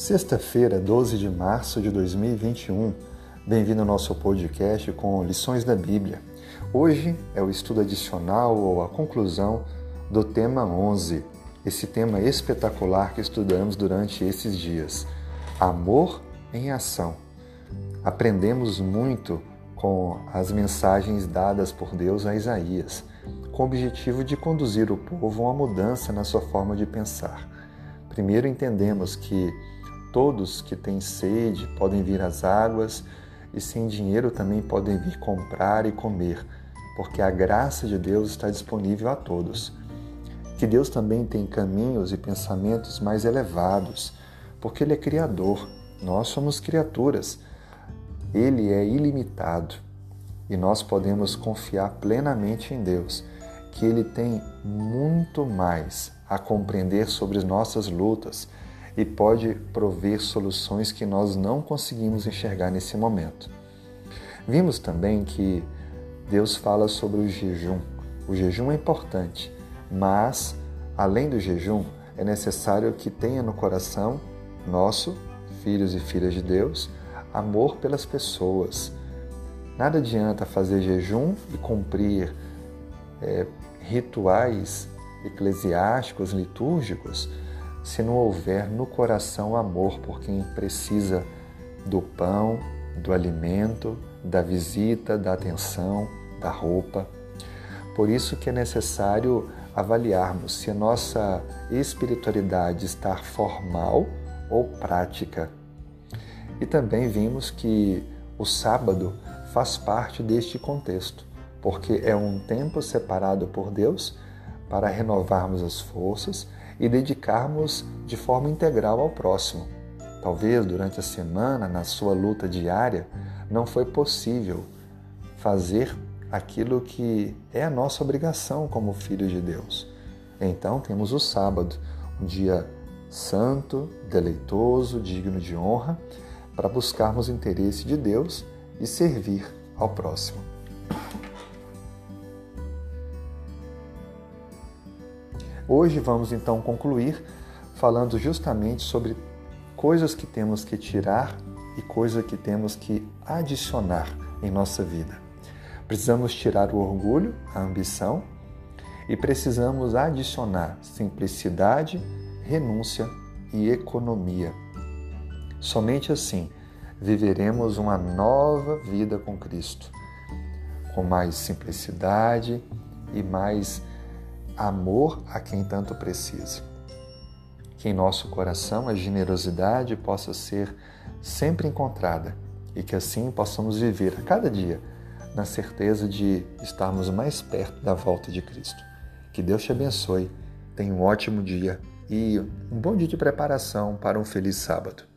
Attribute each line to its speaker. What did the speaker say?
Speaker 1: Sexta-feira, 12 de março de 2021. Bem-vindo ao nosso podcast com lições da Bíblia. Hoje é o estudo adicional ou a conclusão do tema 11, esse tema espetacular que estudamos durante esses dias: Amor em Ação. Aprendemos muito com as mensagens dadas por Deus a Isaías, com o objetivo de conduzir o povo a uma mudança na sua forma de pensar. Primeiro entendemos que Todos que têm sede podem vir às águas e sem dinheiro também podem vir comprar e comer, porque a graça de Deus está disponível a todos. Que Deus também tem caminhos e pensamentos mais elevados, porque Ele é Criador, nós somos criaturas. Ele é ilimitado e nós podemos confiar plenamente em Deus, que Ele tem muito mais a compreender sobre as nossas lutas e pode prover soluções que nós não conseguimos enxergar nesse momento. Vimos também que Deus fala sobre o jejum. O jejum é importante, mas além do jejum, é necessário que tenha no coração nosso, filhos e filhas de Deus, amor pelas pessoas. Nada adianta fazer jejum e cumprir é, rituais eclesiásticos, litúrgicos, se não houver no coração amor por quem precisa do pão, do alimento, da visita, da atenção, da roupa. Por isso que é necessário avaliarmos se a nossa espiritualidade está formal ou prática. E também vimos que o sábado faz parte deste contexto, porque é um tempo separado por Deus para renovarmos as forças e dedicarmos de forma integral ao próximo. Talvez durante a semana, na sua luta diária, não foi possível fazer aquilo que é a nossa obrigação como filhos de Deus. Então temos o sábado, um dia santo, deleitoso, digno de honra, para buscarmos o interesse de Deus e servir ao próximo. Hoje vamos então concluir falando justamente sobre coisas que temos que tirar e coisas que temos que adicionar em nossa vida. Precisamos tirar o orgulho, a ambição e precisamos adicionar simplicidade, renúncia e economia. Somente assim viveremos uma nova vida com Cristo, com mais simplicidade e mais amor a quem tanto precisa. Que em nosso coração a generosidade possa ser sempre encontrada e que assim possamos viver a cada dia na certeza de estarmos mais perto da volta de Cristo. Que Deus te abençoe, tenha um ótimo dia e um bom dia de preparação para um feliz sábado.